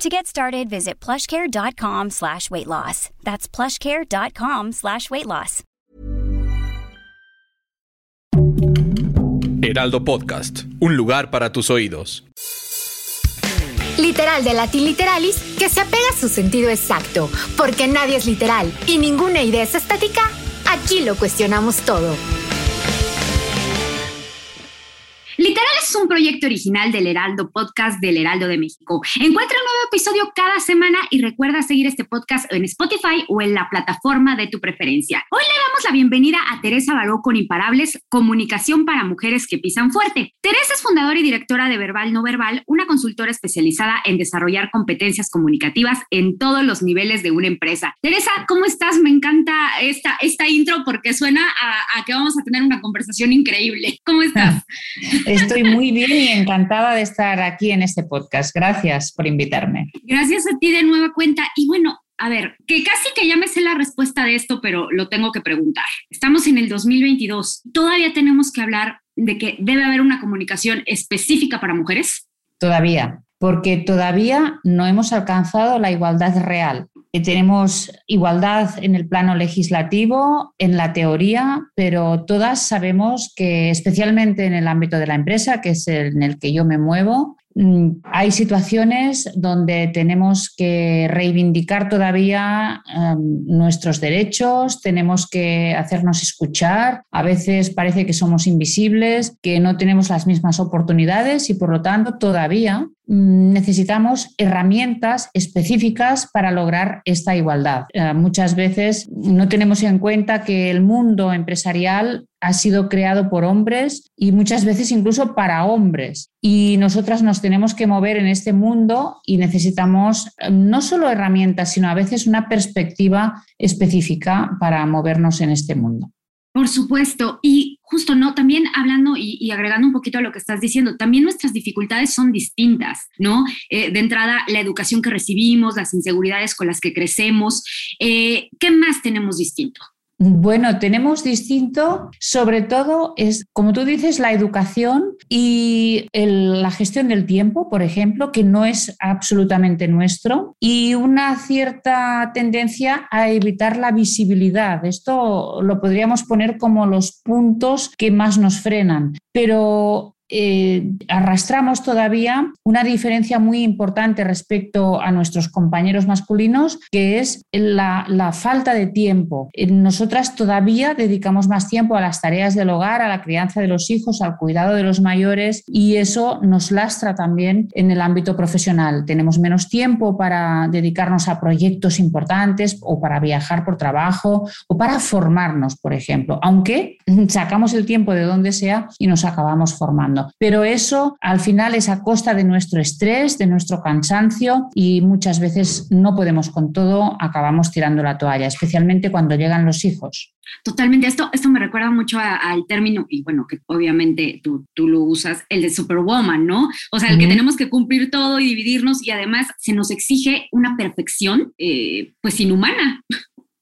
To get started, visit plushcare.com slash weight loss. That's plushcare.com slash weight loss. Heraldo Podcast, un lugar para tus oídos. Literal de Latin Literalis, que se apega a su sentido exacto, porque nadie es literal y ninguna idea es estática, aquí lo cuestionamos todo. Literal es un proyecto original del Heraldo Podcast del Heraldo de México. Encuentra un nuevo episodio cada semana y recuerda seguir este podcast en Spotify o en la plataforma de tu preferencia. Hoy le damos la bienvenida a Teresa Baró con Imparables, Comunicación para Mujeres que Pisan Fuerte. Teresa es fundadora y directora de Verbal No Verbal, una consultora especializada en desarrollar competencias comunicativas en todos los niveles de una empresa. Teresa, ¿cómo estás? Me encanta esta, esta intro porque suena a, a que vamos a tener una conversación increíble. ¿Cómo estás? Estoy muy bien y encantada de estar aquí en este podcast. Gracias por invitarme. Gracias a ti de nueva cuenta. Y bueno, a ver, que casi que ya me sé la respuesta de esto, pero lo tengo que preguntar. Estamos en el 2022. ¿Todavía tenemos que hablar de que debe haber una comunicación específica para mujeres? Todavía, porque todavía no hemos alcanzado la igualdad real. Tenemos igualdad en el plano legislativo, en la teoría, pero todas sabemos que especialmente en el ámbito de la empresa, que es en el que yo me muevo, mm, hay situaciones donde tenemos que reivindicar todavía um, nuestros derechos, tenemos que hacernos escuchar, a veces parece que somos invisibles, que no tenemos las mismas oportunidades y por lo tanto todavía necesitamos herramientas específicas para lograr esta igualdad. Eh, muchas veces no tenemos en cuenta que el mundo empresarial ha sido creado por hombres y muchas veces incluso para hombres. Y nosotras nos tenemos que mover en este mundo y necesitamos eh, no solo herramientas, sino a veces una perspectiva específica para movernos en este mundo. Por supuesto. Y justo, ¿no? También hablando y, agregando un poquito a lo que estás diciendo, también nuestras dificultades son distintas, ¿no? Eh, de entrada, la educación que recibimos, las inseguridades con las que crecemos. Eh, ¿Qué más tenemos distinto? Bueno, tenemos distinto, sobre todo es, como tú dices, la educación y la gestión del tiempo, por ejemplo, que no es absolutamente nuestro, y una cierta tendencia a evitar la visibilidad. Esto lo podríamos poner como los puntos que más nos frenan, pero eh, arrastramos todavía una diferencia muy importante respecto a nuestros compañeros masculinos, que es la, falta de tiempo. Eh, nosotras todavía dedicamos más tiempo a las tareas del hogar, a la crianza de los hijos, al cuidado de los mayores y eso nos lastra también en el ámbito profesional. Tenemos menos tiempo para dedicarnos a proyectos importantes o para viajar por trabajo o para formarnos, por ejemplo, aunque sacamos el tiempo de donde sea y nos acabamos formando. Pero eso al final es a costa de nuestro estrés, de nuestro cansancio y muchas veces no podemos con todo, acabamos tirando la toalla, especialmente cuando llegan los hijos. Totalmente, esto, esto me recuerda mucho al término, y bueno, que obviamente tú, tú, lo usas, el de Superwoman, ¿no? O sea, el que tenemos que cumplir todo y dividirnos y además se nos exige una perfección, eh, pues inhumana.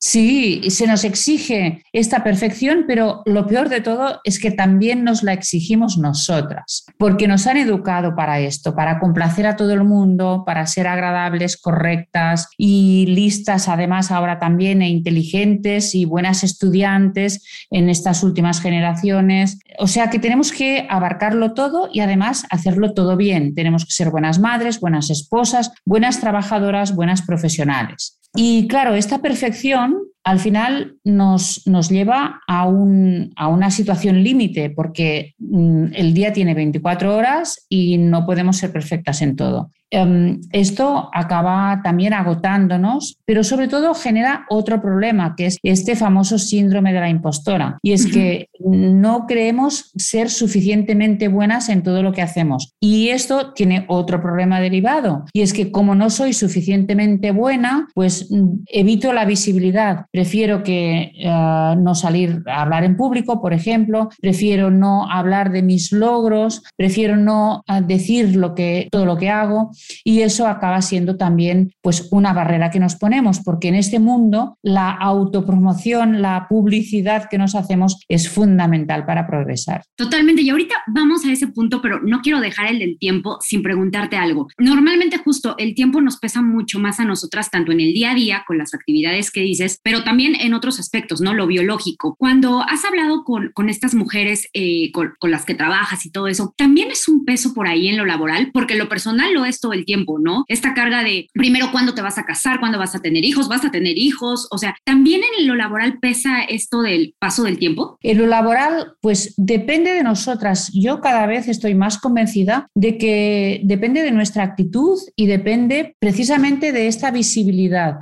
Sí, se nos exige esta perfección, pero lo peor de todo es que también nos la exigimos nosotras, porque nos han educado para esto, para complacer a todo el mundo, para ser agradables, correctas y listas, además ahora también e inteligentes y buenas estudiantes en estas últimas generaciones. O sea que tenemos que abarcarlo todo y además hacerlo todo bien. Tenemos que ser buenas madres, buenas esposas, buenas trabajadoras, buenas profesionales. Y claro, esta perfección al final nos, nos lleva a, un, a, una situación límite, porque mm, el día tiene 24 horas y no podemos ser perfectas en todo. Em, esto acaba también agotándonos, pero sobre todo genera otro problema, que es este famoso síndrome de la impostora. Y es que no creemos ser suficientemente buenas en todo lo que hacemos. Y esto tiene otro problema derivado, y es que como no soy suficientemente buena, pues mm, evito la visibilidad. Prefiero que eh, no salir a hablar en público, por ejemplo, prefiero no hablar de mis logros, prefiero no eh, decir lo que, todo lo que hago y eso acaba siendo también pues una barrera que nos ponemos porque en este mundo la autopromoción, la publicidad que nos hacemos es fundamental para progresar. Totalmente y ahorita vamos a ese punto, pero no quiero dejar el del tiempo sin preguntarte algo. Normalmente justo el tiempo nos pesa mucho más a nosotras tanto en el día a día con las actividades que dices, pero también en otros aspectos, ¿no? Lo biológico. Cuando has hablado con, con estas mujeres eh, con, con las que trabajas y todo eso, también es un peso por ahí en lo laboral, porque lo personal lo es todo el tiempo, ¿no? Esta carga de primero cuándo te vas a casar, cuándo vas a tener hijos, vas a tener hijos, o sea, también en lo laboral pesa esto del paso del tiempo. En lo laboral, pues depende de nosotras. Yo cada vez estoy más convencida de que depende de nuestra actitud y depende precisamente de esta visibilidad.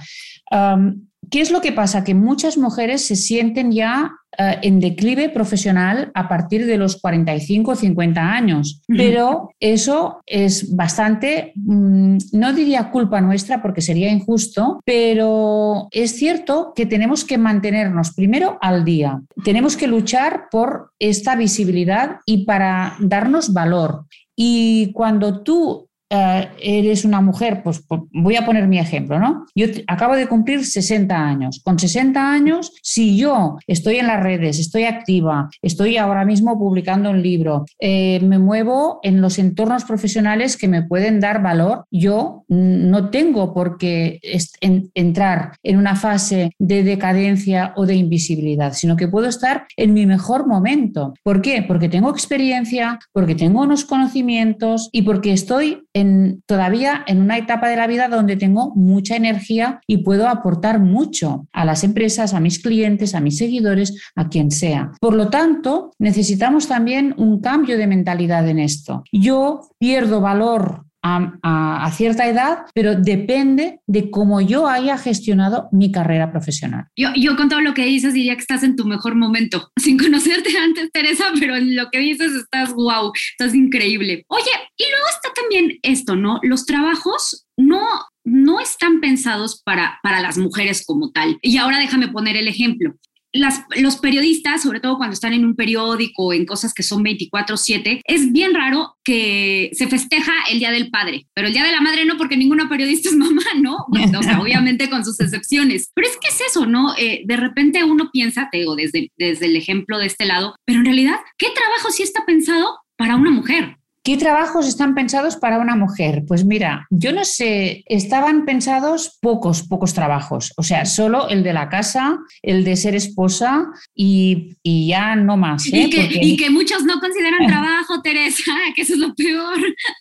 ¿Qué es lo que pasa? Que muchas mujeres se sienten ya eh, en declive profesional a partir de los 45 o 50 años, pero eso es bastante, mm, no diría culpa nuestra porque sería injusto, pero es cierto que tenemos que mantenernos primero al día, tenemos que luchar por esta visibilidad y para darnos valor. Y cuando tú eh, eres una mujer, pues, pues voy a poner mi ejemplo, ¿no? Yo acabo de cumplir 60 años. Con 60 años, si yo estoy en las redes, estoy activa, estoy ahora mismo publicando un libro, eh, me muevo en los entornos profesionales que me pueden dar valor, yo no tengo por qué entrar en una fase de decadencia o de invisibilidad, sino que puedo estar en mi mejor momento. ¿Por qué? Porque tengo experiencia, porque tengo unos conocimientos y porque estoy todavía en una etapa de la vida donde tengo mucha energía y puedo aportar mucho a las empresas, a mis clientes, a mis seguidores, a quien sea. Por lo tanto, necesitamos también un cambio de mentalidad en esto. Yo pierdo valor a, cierta edad, pero depende de cómo yo haya gestionado mi carrera profesional. Yo, yo con todo lo que dices diría que estás en tu mejor momento, sin conocerte antes, Teresa, pero en lo que dices estás wow, estás increíble. Oye, y luego está también esto, ¿no? Los trabajos no no están pensados para, para las mujeres como tal. Y ahora déjame poner el ejemplo los periodistas, sobre todo cuando están en un periódico, en cosas que son 24/7, es bien raro que se festeja el Día del Padre, pero el Día de la Madre no, porque ninguna periodista es mamá, ¿no? o sea, obviamente con sus excepciones. Pero es que es eso, ¿no? Eh, de repente uno piensa, te digo, desde, desde el ejemplo de este lado, pero en realidad, ¿qué trabajo sí está pensado para una mujer? ¿Qué trabajos están pensados para una mujer? Pues mira, yo no sé, estaban pensados pocos, pocos trabajos, o sea, solo el de la casa, el de ser esposa y, ya no más. ¿eh? Y, que, muchos no consideran trabajo, Teresa, que eso es lo peor.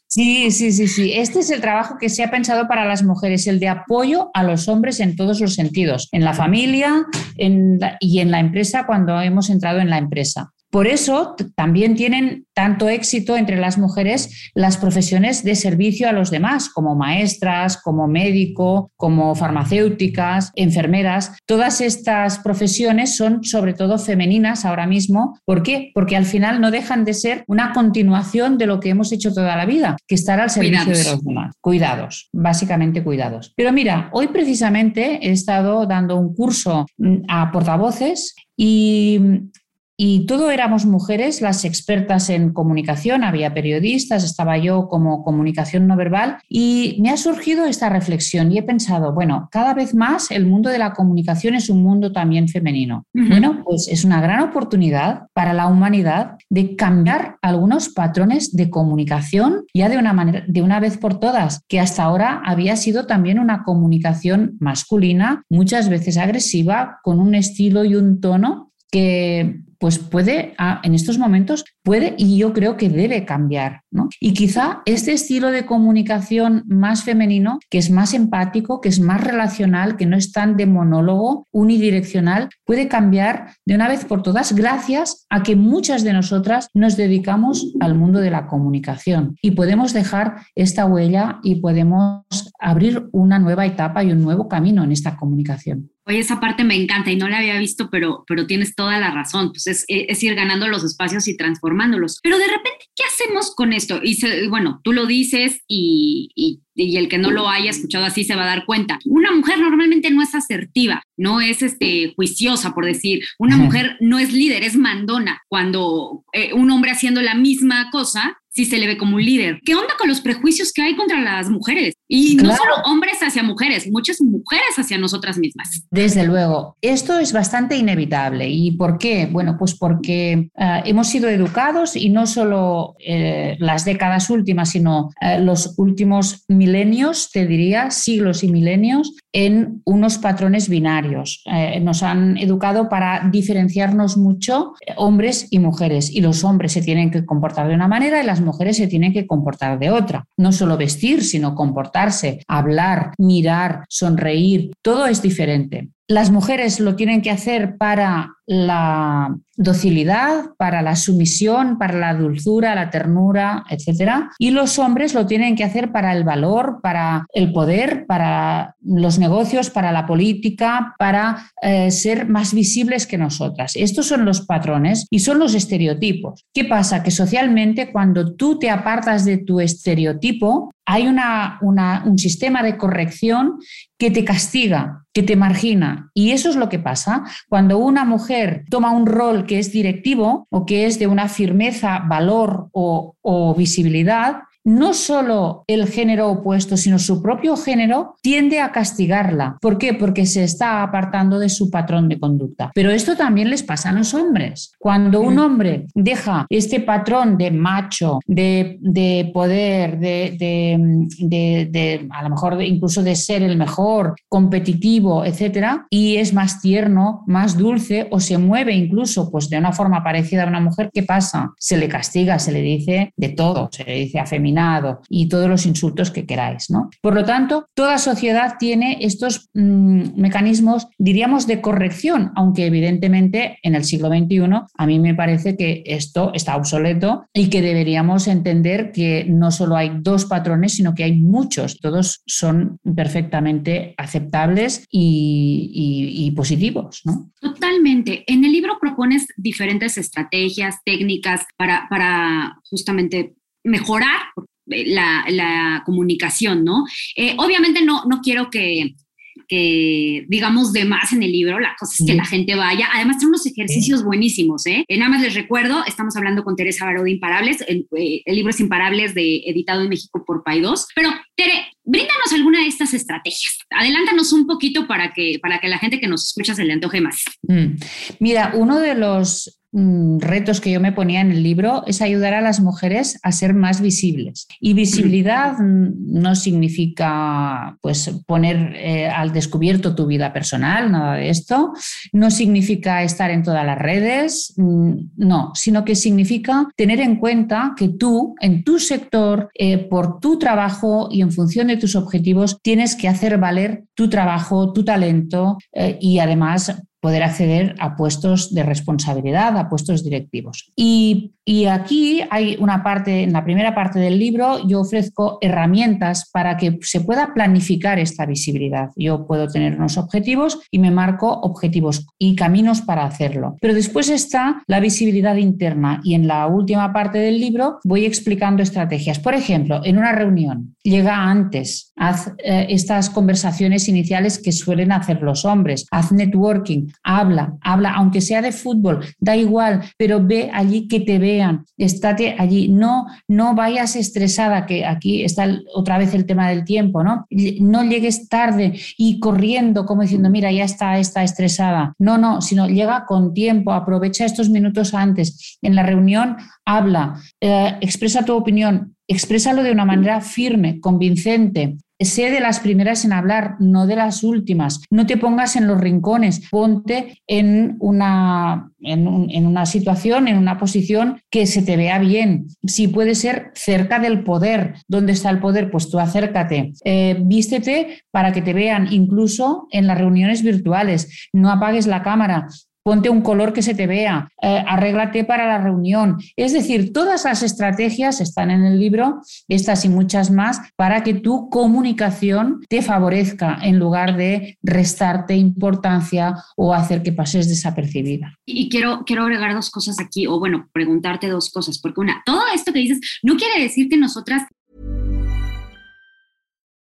Sí, sí, sí, sí. Este es el trabajo que se ha pensado para las mujeres, el de apoyo a los hombres en todos los sentidos, en la familia y en la empresa cuando hemos entrado en la empresa. Por eso también tienen tanto éxito entre las mujeres las profesiones de servicio a los demás, como maestras, como médico, como farmacéuticas, enfermeras. Todas estas profesiones son sobre todo femeninas ahora mismo. ¿Por qué? Porque al final no dejan de ser una continuación de lo que hemos hecho toda la vida, que estar al servicio de los demás. Cuidados, básicamente cuidados. Pero mira, hoy precisamente he estado dando un curso mm, a portavoces y y todo éramos mujeres, las expertas en comunicación, había periodistas, estaba yo como comunicación no verbal y me ha surgido esta reflexión y he pensado, bueno, cada vez más el mundo de la comunicación es un mundo también femenino. Bueno, pues es una gran oportunidad para la humanidad de cambiar algunos patrones de comunicación ya de una manera de una vez por todas, que hasta ahora había sido también una comunicación masculina, muchas veces agresiva, con un estilo y un tono que pues puede, ah, en estos momentos, puede y yo creo que debe cambiar. ¿no? Y quizá este estilo de comunicación más femenino, que es más empático, que es más relacional, que no es tan de monólogo unidireccional, puede cambiar de una vez por todas gracias a que muchas de nosotras nos dedicamos al mundo de la comunicación y podemos dejar esta huella y podemos abrir una nueva etapa y un nuevo camino en esta comunicación. Oye, esa parte me encanta y no la había visto, pero, pero tienes toda la razón. Pues es, es ir ganando los espacios y transformándolos. Pero de repente, ¿qué hacemos con esto? Y bueno, tú lo dices y, y, y, el que no lo haya escuchado así se va a dar cuenta. Una mujer normalmente no es asertiva, no es este, juiciosa, por decir. Una mujer no es líder, es mandona. Cuando eh, un hombre haciendo la misma cosa si se le ve como un líder. ¿Qué onda con los prejuicios que hay contra las mujeres? Y no solo hombres hacia mujeres, muchas mujeres hacia nosotras mismas. Desde luego, esto es bastante inevitable. ¿Y por qué? Bueno, pues porque uh, hemos sido educados y no solo eh, las décadas últimas, sino uh, los últimos milenios, te diría, siglos y milenios, en unos patrones binarios. Eh, nos han educado para diferenciarnos mucho hombres y mujeres. Y los hombres se tienen que comportar de una manera y las mujeres se tienen que comportar de otra. No solo vestir, sino hablar, mirar, sonreír, todo es diferente. Las mujeres lo tienen que hacer para la docilidad, para la sumisión, para la dulzura, la ternura, etc. Y los hombres lo tienen que hacer para el valor, para el poder, para los negocios, para la política, para eh, ser más visibles que nosotras. Estos son los patrones y son los estereotipos. ¿Qué pasa? Que socialmente cuando tú te apartas de tu estereotipo, hay una, un sistema de corrección que te castiga, que te margina. Y eso es lo que pasa cuando una mujer toma un rol que es directivo o que es de una firmeza, valor o, visibilidad, no solo el género opuesto, sino su propio género, tiende a castigarla. ¿Por qué? Porque se está apartando de su patrón de conducta. Pero esto también les pasa a los hombres. Cuando un hombre deja este patrón de macho, de, poder, de, a lo mejor incluso de ser el mejor, competitivo, etcétera, y es más tierno, más dulce o se mueve incluso pues de una forma parecida a una mujer, ¿qué pasa? Se le castiga, se le dice de todo, se le dice y todos los insultos que queráis. ¿no? Por lo tanto, toda sociedad tiene estos mm, mecanismos, diríamos, de corrección, aunque evidentemente en el siglo XXI a mí me parece que esto está obsoleto y que deberíamos entender que no solo hay dos patrones, sino que hay muchos. Todos son perfectamente aceptables y, positivos. ¿no? Totalmente. En el libro propones diferentes estrategias, técnicas para, para justamente mejorar eh, la, comunicación, ¿no? Eh, obviamente no, no quiero que, digamos de más en el libro, la cosa es que la gente vaya, además son unos ejercicios buenísimos, ¿eh? Nada más les recuerdo, estamos hablando con Teresa Baró de Imparables, el, libro es Imparables, de, editado en México por Paidós, pero Tere, bríndanos alguna de estas estrategias, adelántanos un poquito para que, para que la gente que nos escucha se le antoje más. Mm. Mira, uno de los retos que yo me ponía en el libro es ayudar a las mujeres a ser más visibles. Y visibilidad no significa pues poner eh, al descubierto tu vida personal, nada de esto. No significa estar en todas las redes, mm, no, sino que significa tener en cuenta que tú, en tu sector, eh, por tu trabajo y en función de tus objetivos, tienes que hacer valer tu trabajo, tu talento eh, y además poder acceder a puestos de responsabilidad, a puestos directivos. Aquí hay una parte, en la primera parte del libro, yo ofrezco herramientas para que se pueda planificar esta visibilidad. Yo puedo tener unos objetivos y me marco objetivos y caminos para hacerlo. Pero después está la visibilidad interna y en la última parte del libro voy explicando estrategias. Por ejemplo, en una reunión, llega antes, haz eh, estas conversaciones iniciales que suelen hacer los hombres, haz networking, habla, habla, aunque sea de fútbol, da igual, pero ve allí que te vean, estate allí, no, no vayas estresada, que aquí está otra vez el tema del tiempo, ¿no? No llegues tarde y corriendo como diciendo, mira, ya está, está estresada. No, no, sino llega con tiempo, aprovecha estos minutos antes. En la reunión, habla, eh, expresa tu opinión, exprésalo de una manera firme, convincente, sé de las primeras en hablar, no de las últimas. No te pongas en los rincones, ponte en una, en, una situación, en una posición que se te vea bien. Si puede ser cerca del poder, ¿dónde está el poder? Pues tú acércate. Eh, vístete para que te vean, incluso en las reuniones virtuales. No apagues la cámara ponte un color que se te vea, eh, arréglate para la reunión. Es decir, todas las estrategias están en el libro, estas y muchas más, para que tu comunicación te favorezca en lugar de restarte importancia o hacer que pases desapercibida. Y quiero, quiero agregar dos cosas aquí, o bueno, preguntarte dos cosas, porque una, todo esto que dices no quiere decir que nosotras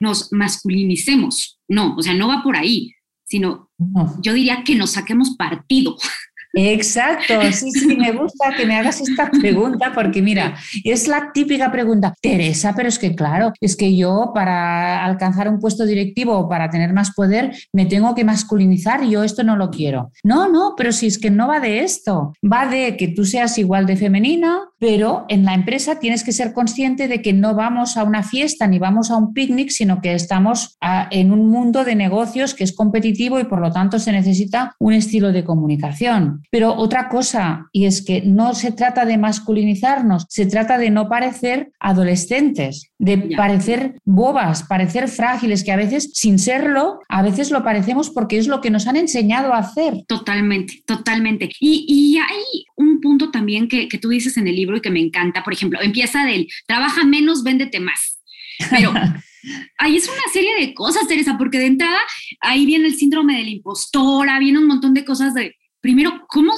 Nos masculinicemos. No, o sea, no va por ahí, sino no. yo diría que nos saquemos partido Exacto, sí, sí, me gusta que me hagas esta pregunta porque mira, es la típica pregunta, Teresa, pero es que claro, es que yo para alcanzar un puesto directivo o para tener más poder me tengo que masculinizar y yo esto no lo quiero. No, no, pero si es que no va de esto, va de que tú seas igual de femenina, pero en la empresa tienes que ser consciente de que no vamos a una fiesta ni vamos a un picnic, sino que estamos en un mundo de negocios que es competitivo y por lo tanto se necesita un estilo de comunicación. Pero otra cosa, y es que no se trata de masculinizarnos, se trata de no parecer adolescentes, de parecer bobas, parecer frágiles, que a veces, sin serlo, a veces lo parecemos porque es lo que nos han enseñado a hacer. Totalmente, totalmente. Y, hay un punto también que, que tú dices en el libro y que me encanta, por ejemplo, empieza del trabaja menos, véndete más. Pero Ahí es una serie de cosas, Teresa, porque de entrada ahí viene el síndrome de la impostora, viene un montón de cosas de, primero, ¿cómo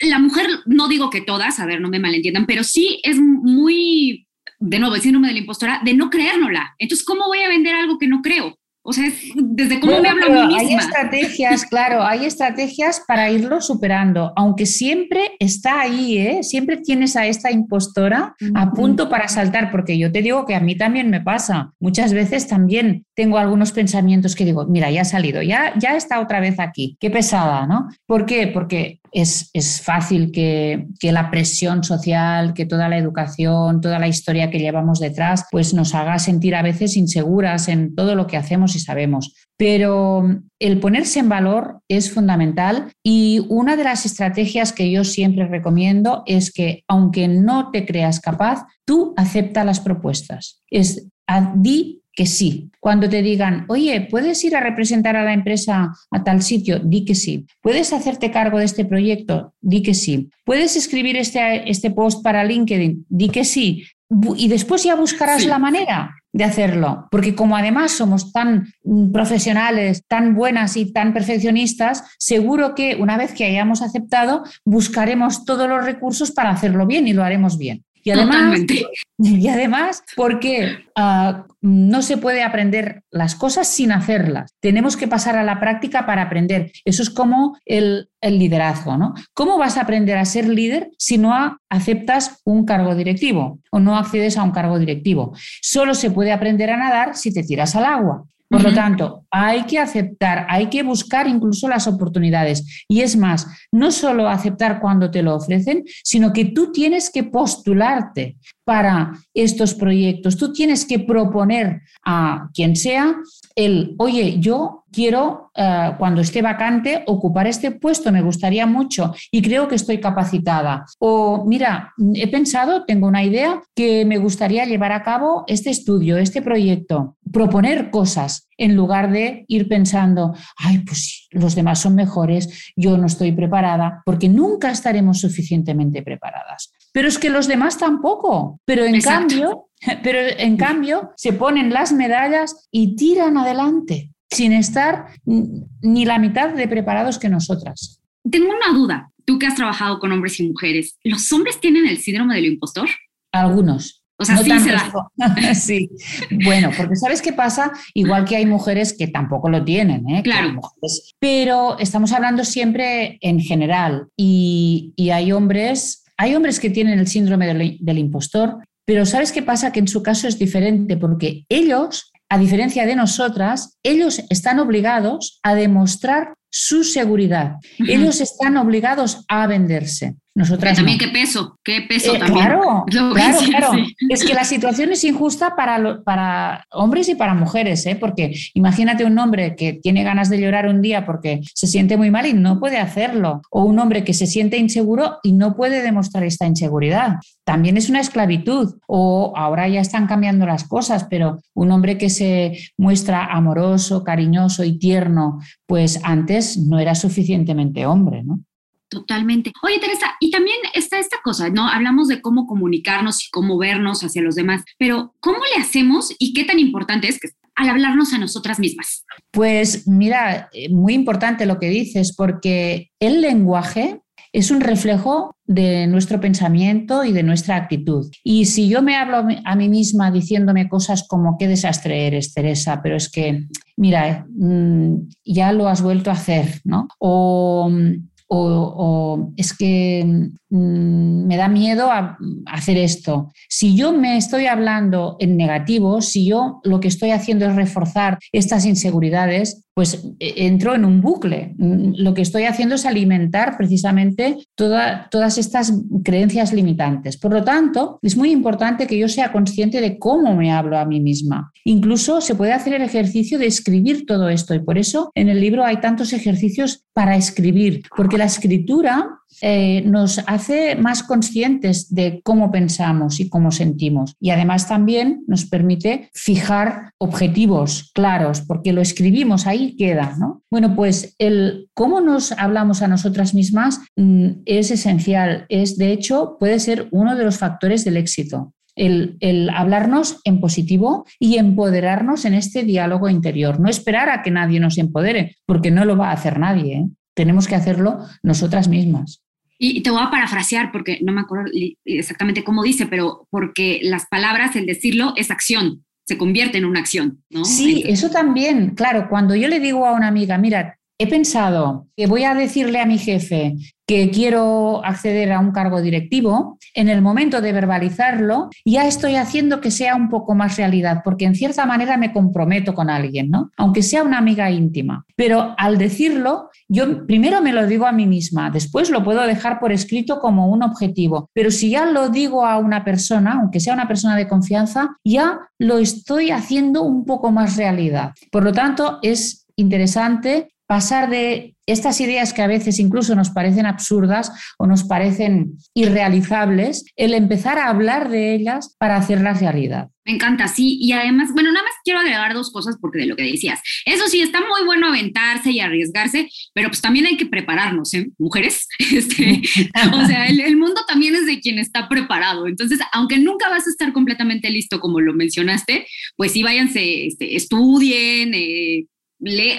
la mujer, no digo que todas, a ver, no me malentiendan, pero sí es muy, de nuevo, el síndrome de la impostora, de no creérnosla. Entonces, ¿cómo voy a vender algo que no creo? O sea, desde cómo me hablo a mí misma. Hay estrategias, claro, hay estrategias para irlo superando, aunque siempre está ahí, ¿eh? Siempre tienes a esta impostora a punto para saltar, porque yo te digo que a mí también me pasa. Muchas veces también tengo algunos pensamientos que digo, mira, ya ha salido, ya, ya está otra vez aquí. Qué pesada, ¿no? ¿Por qué? Porque es, fácil que, que, la presión social, que toda la educación, toda la historia que llevamos detrás, pues nos haga sentir a veces inseguras en todo lo que hacemos y sabemos. Pero el ponerse en valor es fundamental y una de las estrategias que yo siempre recomiendo es que aunque no te creas capaz, tú acepta las propuestas. Es di que sí. Cuando te digan, oye, ¿puedes ir a representar a la empresa a tal sitio? Di que sí. ¿Puedes hacerte cargo de este proyecto? Di que sí. ¿Puedes escribir este, este post para LinkedIn? Di que sí. Y después ya buscarás la manera de hacerlo, porque como además somos tan mm, profesionales, tan buenas y tan perfeccionistas, seguro que una vez que hayamos aceptado, buscaremos todos los recursos para hacerlo bien y lo haremos bien. Y además, y además porque ah, no se puede aprender las cosas sin hacerlas. Tenemos que pasar a la práctica para aprender. Eso es como el, el liderazgo. ¿no? ¿Cómo vas a aprender a ser líder si no aceptas un cargo directivo o no accedes a un cargo directivo? Solo se puede aprender a nadar si te tiras al agua. Por lo tanto, hay que aceptar, hay que buscar incluso las oportunidades. Y es más, no solo aceptar cuando te lo ofrecen, sino que tú tienes que postularte para estos proyectos. Tú tienes que proponer a quien sea el, oye, yo quiero, eh, cuando esté vacante, ocupar este puesto, me gustaría mucho y creo que estoy capacitada. O, mira, he pensado, tengo una idea que me gustaría llevar a cabo este estudio, este proyecto, proponer cosas en lugar de ir pensando, ay, pues los demás son mejores, yo no estoy preparada, porque nunca estaremos suficientemente preparadas. Pero es que los demás tampoco. Pero en cambio, pero en cambio se ponen las medallas y tiran adelante sin estar ni la mitad de preparados que nosotras. Tengo una duda. Tú que has trabajado con hombres y mujeres, ¿los hombres tienen el síndrome del impostor? Algunos. O sea, sí se da. sí. Bueno, porque ¿sabes qué pasa? Igual que hay mujeres que tampoco lo tienen, ¿eh? Claro. pero estamos hablando siempre en general y, hay hombres, hay hombres que tienen el síndrome del, del impostor, pero ¿sabes qué pasa? Que en su caso es diferente porque ellos a diferencia de nosotras, ellos están obligados a demostrar su seguridad. Ellos están obligados a venderse. Nosotras también qué peso, qué peso eh, también. Claro, claro, claro. Es que la situación es injusta para, para hombres y para mujeres, ¿eh? porque imagínate un hombre que tiene ganas de llorar un día porque se siente muy mal y no puede hacerlo, o un hombre que se siente inseguro y no puede demostrar esta inseguridad. También es una esclavitud, o ahora ya están cambiando las cosas, pero un hombre que se muestra amoroso, cariñoso y tierno, pues antes no era suficientemente hombre, ¿no? Totalmente. Oye, Teresa, y también está esta cosa, ¿no? Hablamos de cómo comunicarnos y cómo vernos hacia los demás, pero ¿cómo le hacemos y qué tan importante es al hablarnos a nosotras mismas? Pues mira, eh, muy importante lo que dices, porque el lenguaje es un reflejo de nuestro pensamiento y de nuestra actitud. Y si yo me hablo a mí misma diciéndome cosas como qué desastre eres, Teresa, pero es que, mira, mm, ya lo has vuelto a hacer, ¿no? O o, es que mm, me da miedo a, hacer esto. Si yo me estoy hablando en negativo, si yo lo que estoy haciendo es reforzar estas inseguridades, pues e, entro en un bucle. Mm, lo que estoy haciendo es alimentar precisamente todas estas creencias limitantes. Por lo tanto, es muy importante que yo sea consciente de cómo me hablo a mí misma. Incluso se puede hacer el ejercicio de escribir todo esto y por eso en el libro hay tantos ejercicios para escribir, porque la escritura eh, nos hace más conscientes de cómo pensamos y cómo sentimos. Y además también nos permite fijar objetivos claros, porque lo escribimos, ahí queda. ¿no? Bueno, pues el cómo nos hablamos a nosotras mismas mm, es esencial. Es, de hecho, puede ser uno de los factores del éxito. El, hablarnos en positivo y empoderarnos en este diálogo interior. No esperar a que nadie nos empodere, porque no lo va a hacer nadie. ¿eh? tenemos que hacerlo nosotras mismas. Y te voy a parafrasear porque no me acuerdo exactamente cómo dice, pero porque las palabras, el decirlo, es acción, se convierte en una acción, ¿no? Sí, eso también. Claro, cuando yo le digo a una amiga, mira, he pensado que voy a decirle a mi jefe que quiero acceder a un cargo directivo, en el momento de verbalizarlo, ya estoy haciendo que sea un poco más realidad, porque en cierta manera me comprometo con alguien, ¿no? Aunque sea una amiga íntima. Pero al decirlo, yo primero me lo digo a mí misma, después lo puedo dejar por escrito como un objetivo, pero si ya lo digo a una persona, aunque sea una persona de confianza, ya lo estoy haciendo un poco más realidad. Por lo tanto, es interesante pasar de estas ideas que a veces incluso nos parecen absurdas o nos parecen irrealizables, el empezar a hablar de ellas para hacerlas realidad. Me encanta, sí. Y además, bueno, nada más quiero agregar dos cosas porque de lo que decías. Eso sí, está muy bueno aventarse y arriesgarse, pero pues también hay que prepararnos, ¿eh? Mujeres. Este, o sea, el, mundo también es de quien está preparado. Entonces, aunque nunca vas a estar completamente listo, como lo mencionaste, pues sí, váyanse, este, estudien, eh,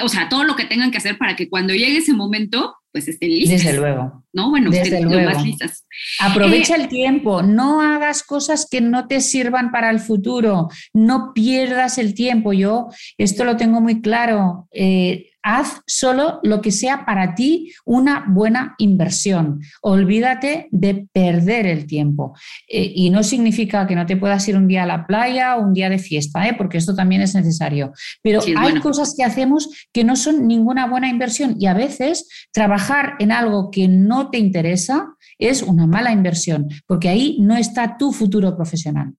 o sea, todo lo que tengan que hacer para que cuando llegue ese momento, pues estén listas. Desde luego. ¿No? Bueno, Desde luego. más listas. Aprovecha eh, el tiempo, no hagas cosas que no te sirvan para el futuro, no pierdas el tiempo. Yo esto lo tengo muy claro. Eh, haz solo lo que sea para ti una buena inversión. Olvídate de perder el tiempo. Eh, y no significa que no te puedas ir un día a la playa o un día de fiesta, ¿eh? porque esto también es necesario. Pero hay cosas que hacemos que no son ninguna buena inversión y a veces trabajar en algo que no te interesa es una mala inversión, porque ahí no está tu futuro profesional.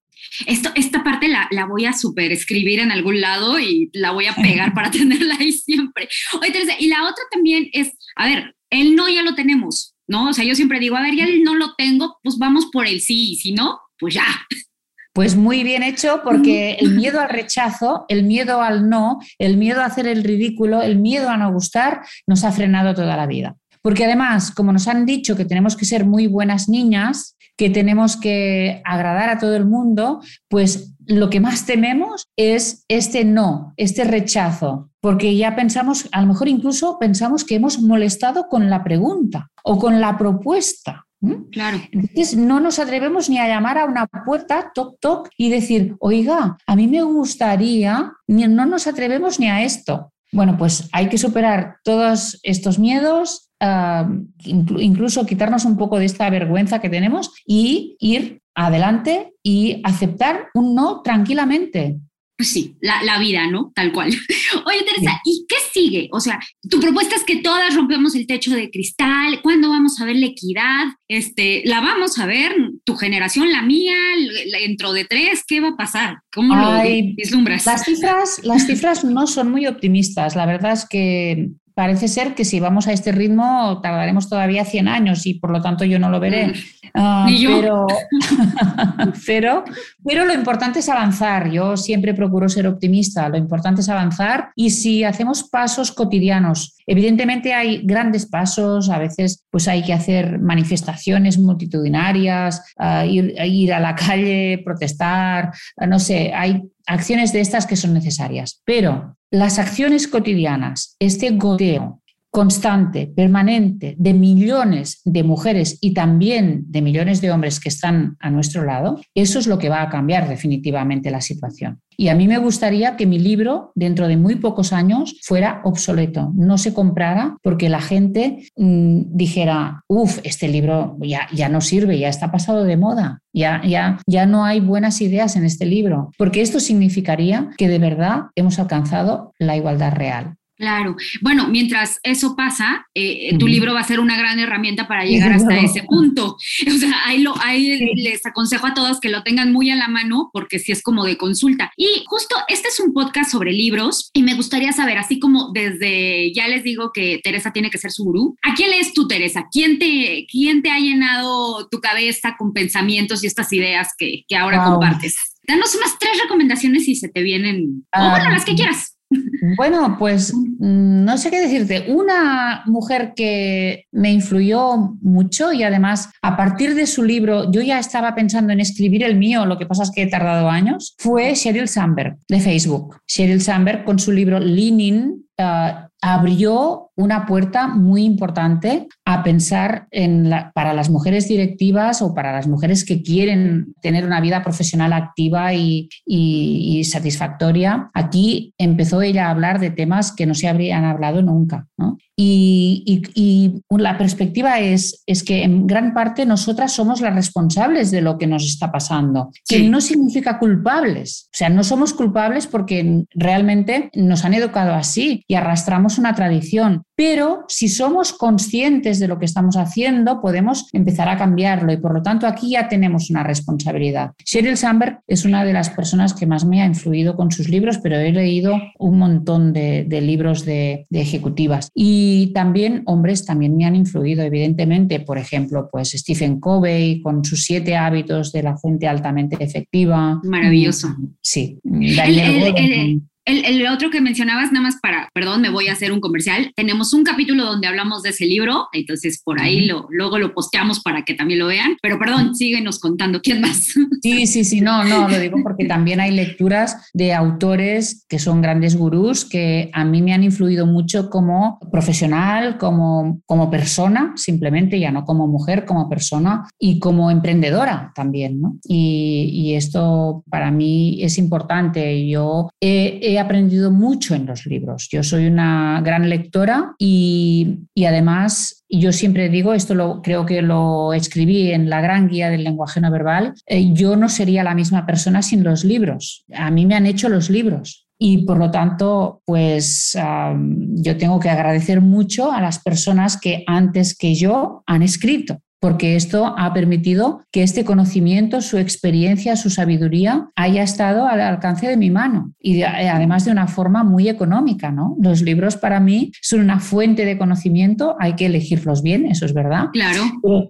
Esto, esta parte la, la voy a super escribir en algún lado y la voy a pegar para tenerla ahí siempre. Oye, Teresa, y la otra también es, a ver, el no ya lo tenemos, ¿no? O sea, yo siempre digo, a ver, ya el no lo tengo, pues vamos por el sí, y si no, pues ya. Pues muy bien hecho porque el miedo al rechazo, el miedo al no, el miedo a hacer el ridículo, el miedo a no gustar, nos ha frenado toda la vida. Porque además, como nos han dicho que tenemos que ser muy buenas niñas, que tenemos que agradar a todo el mundo, pues lo que más tememos es este no, este rechazo, porque ya pensamos, a lo mejor incluso pensamos que hemos molestado con la pregunta o con la propuesta. Claro. Entonces no nos atrevemos ni a llamar a una puerta, toc, toc, y decir, oiga, a mí me gustaría, no nos atrevemos ni a esto. Bueno, pues hay que superar todos estos miedos, incluso quitarnos un poco de esta vergüenza que tenemos y ir adelante y aceptar un no tranquilamente. Pues sí, la, vida, ¿no? Tal cual. Oye, Teresa, ¿y qué sigue? O sea, tu propuesta es que todas rompemos el techo de cristal. ¿Cuándo vamos a ver la equidad? Este, ¿La vamos a ver? ¿Tu generación, la mía? ¿Dentro de tres? ¿Qué va a pasar? ¿Cómo lo vislumbras? Las cifras, las cifras no son muy optimistas. La verdad es que parece ser que si vamos a este ritmo tardaremos todavía 100 años y por lo tanto yo no lo veré. Mm. Ah, pero, pero, pero, lo importante es avanzar. Yo siempre procuro ser optimista. Lo importante es avanzar y si hacemos pasos cotidianos, evidentemente hay grandes pasos, a veces pues hay que hacer manifestaciones multitudinarias, ah, ir, ir, a la calle, protestar, ah, no sé, hay acciones de estas que son necesarias. Pero las acciones cotidianas, este goteo constante, permanente, de millones de mujeres y también de millones de hombres que están a nuestro lado, eso es lo que va a cambiar definitivamente la situación. Y a mí me gustaría que mi libro, dentro de muy pocos años, fuera obsoleto, no se comprara porque la gente mm, dijera, uff, este libro ya, ya no sirve, ya está pasado de moda, ya, ya, ya no hay buenas ideas en este libro, porque esto significaría que de verdad hemos alcanzado la igualdad real. Claro. Bueno, mientras eso pasa, eh, tu libro va a ser una gran herramienta para llegar hasta ese punto. O sea, ahí, lo, ahí les aconsejo a todos que lo tengan muy a la mano porque sí es como de consulta. Y justo este es un podcast sobre libros y me gustaría saber, así como desde, ya les digo que Teresa tiene que ser su gurú, ¿a quién lees tú, Teresa? ¿Quién te, quién te ha llenado tu cabeza con pensamientos y estas ideas que, que ahora compartes? Danos unas tres recomendaciones si se te vienen, o bueno, las que quieras. Bueno, pues mm, no sé qué decirte. Una mujer que me influyó mucho y además a partir de su libro yo ya estaba pensando en escribir el mío, lo que pasa es que he tardado años, fue Sheryl Sandberg de Facebook. Sheryl Sandberg con su libro Leaning uh, abrió una puerta muy importante a pensar en para las mujeres directivas o para las mujeres que quieren tener una vida profesional activa y, satisfactoria. Aquí empezó ella a hablar de temas que no se habrían hablado nunca. Y, la perspectiva es, es que en gran parte nosotras somos las responsables de lo que nos está pasando, que no significa culpables. O sea, no somos culpables porque realmente nos han educado así y arrastramos una tradición. Pero si somos conscientes de lo que estamos haciendo, podemos empezar a cambiarlo y por lo tanto aquí ya tenemos una responsabilidad. Sheryl Sandberg es una de las personas que más me ha influido con sus libros, pero he leído un montón de, libros de, ejecutivas. Y también hombres también me han influido, evidentemente, por ejemplo, pues Stephen Covey con sus siete hábitos de la gente altamente efectiva. Maravilloso. Sí. Daniel el, otro que mencionabas, nada más para, perdón, me voy a hacer un comercial. Tenemos un capítulo donde hablamos de ese libro, entonces por ahí lo, luego lo posteamos para que también lo vean. Pero perdón, síguenos contando. ¿Quién más? Sí, sí, sí, no, no, lo digo porque también hay lecturas de autores que son grandes gurús que a mí me han influido mucho como profesional, como, como persona, simplemente, ya no como mujer, como persona y como emprendedora también, ¿no? Y, y esto para mí es importante. Yo he he aprendido mucho en los libros. Yo soy una gran lectora y, y además yo siempre digo, esto lo, creo que lo escribí en la gran guía del lenguaje no verbal, eh, yo no sería la misma persona sin los libros. A mí me han hecho los libros. Y por lo tanto, pues yo tengo que agradecer mucho a las personas que antes que yo han escrito porque esto ha permitido que este conocimiento, su experiencia, su sabiduría haya estado al alcance de mi mano y además de una forma muy económica. ¿no? Los libros para mí son una fuente de conocimiento, hay que elegirlos bien, eso es verdad. Claro.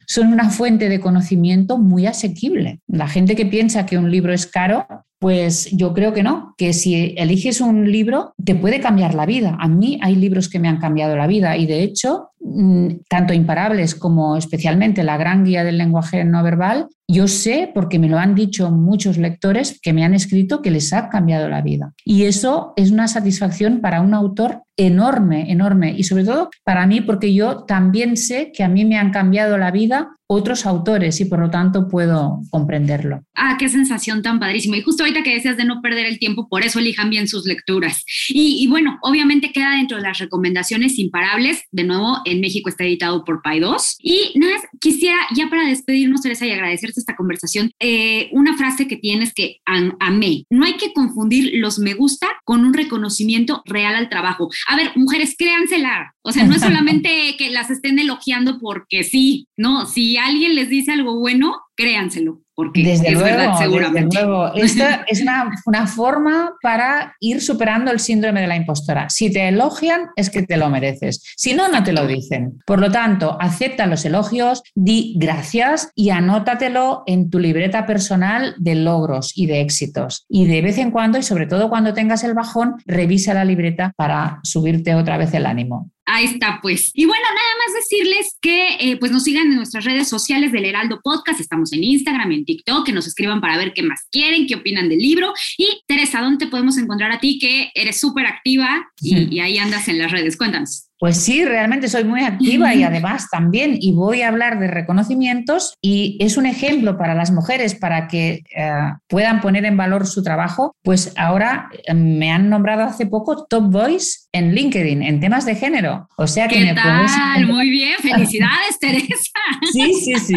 son una fuente de conocimiento muy asequible. La gente que piensa que un libro es caro pues yo creo que no, que si eliges un libro te puede cambiar la vida. A mí hay libros que me han cambiado la vida y de hecho, mm, tanto imparables como especialmente la gran guía del lenguaje no verbal, yo sé, porque me lo han dicho muchos lectores que me han escrito, que les ha cambiado la vida. Y eso es una satisfacción para un autor enorme, enorme. Y sobre todo para mí, porque yo también sé que a mí me han cambiado la vida otros autores y por lo tanto puedo comprenderlo. Ah, qué sensación tan padrísima. Y justo ahorita que decías de no perder el tiempo, por eso elijan bien sus lecturas. Y, bueno, obviamente queda dentro de las recomendaciones imparables. De nuevo, en México está editado por Pai 2. Y nada, quisiera ya para despedirnos, Teresa, y agradecerte esta conversación, eh, una frase que tienes que amé. No hay que confundir los me gusta con un reconocimiento real al trabajo. A ver, mujeres, créansela. O sea, no es solamente que las estén elogiando porque sí, no, si alguien les dice algo bueno, créanselo porque desde es luego, verdad, seguramente. Desde luego. Esta es una, una, forma para ir superando el síndrome de la impostora. Si te elogian, es que te lo mereces. Si no, no te lo dicen. Por lo tanto, acepta los elogios, di gracias y anótatelo en tu libreta personal de logros y de éxitos. Y de vez en cuando, y sobre todo cuando tengas el bajón, revisa la libreta para subirte otra vez el ánimo. Ahí está, pues. Y bueno, nada más decirles que eh, pues nos sigan en nuestras redes sociales del Heraldo Podcast. Estamos en Instagram, en TikTok, que nos escriban para ver qué más quieren, qué opinan del libro. Y Teresa, ¿dónde te podemos encontrar a ti que eres súper activa y, y ahí andas en las redes? Cuéntanos. Pues sí, realmente soy muy activa y además también, y voy a hablar de reconocimientos, y es un ejemplo para las mujeres para que eh, puedan poner en valor su trabajo, pues ahora eh, me han nombrado hace poco Top Voice en LinkedIn, en temas de género. O sea que ¿Qué tal? Muy bien, felicidades, Teresa. Sí, sí, sí.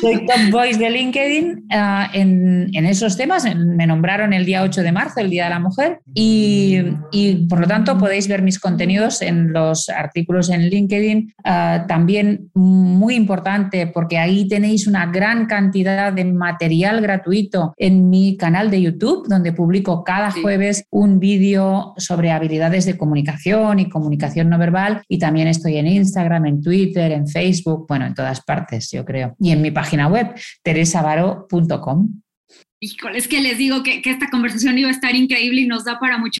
Soy Top Voice de LinkedIn eh, en, en, esos temas. Me nombraron el día 8 de marzo, el Día de la Mujer, y, y por lo tanto podéis ver mis contenidos en los artículos en LinkedIn. Ah, también muy importante porque ahí tenéis una gran cantidad de material gratuito en mi canal de YouTube, donde publico cada jueves un vídeo sobre habilidades de comunicación y comunicación no verbal. Y también estoy en Instagram, en Twitter, en Facebook, bueno, en todas partes, yo creo. Y en mi página web, teresavaro.com. Híjole, es que les digo que, que esta conversación iba a estar increíble y nos da para mucho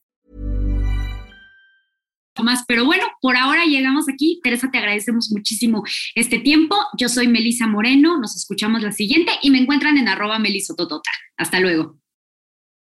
Más. Pero bueno, por ahora llegamos aquí. Teresa, te agradecemos muchísimo este tiempo. Yo soy Melisa Moreno, nos escuchamos la siguiente y me encuentran en arroba melisototota. Hasta luego.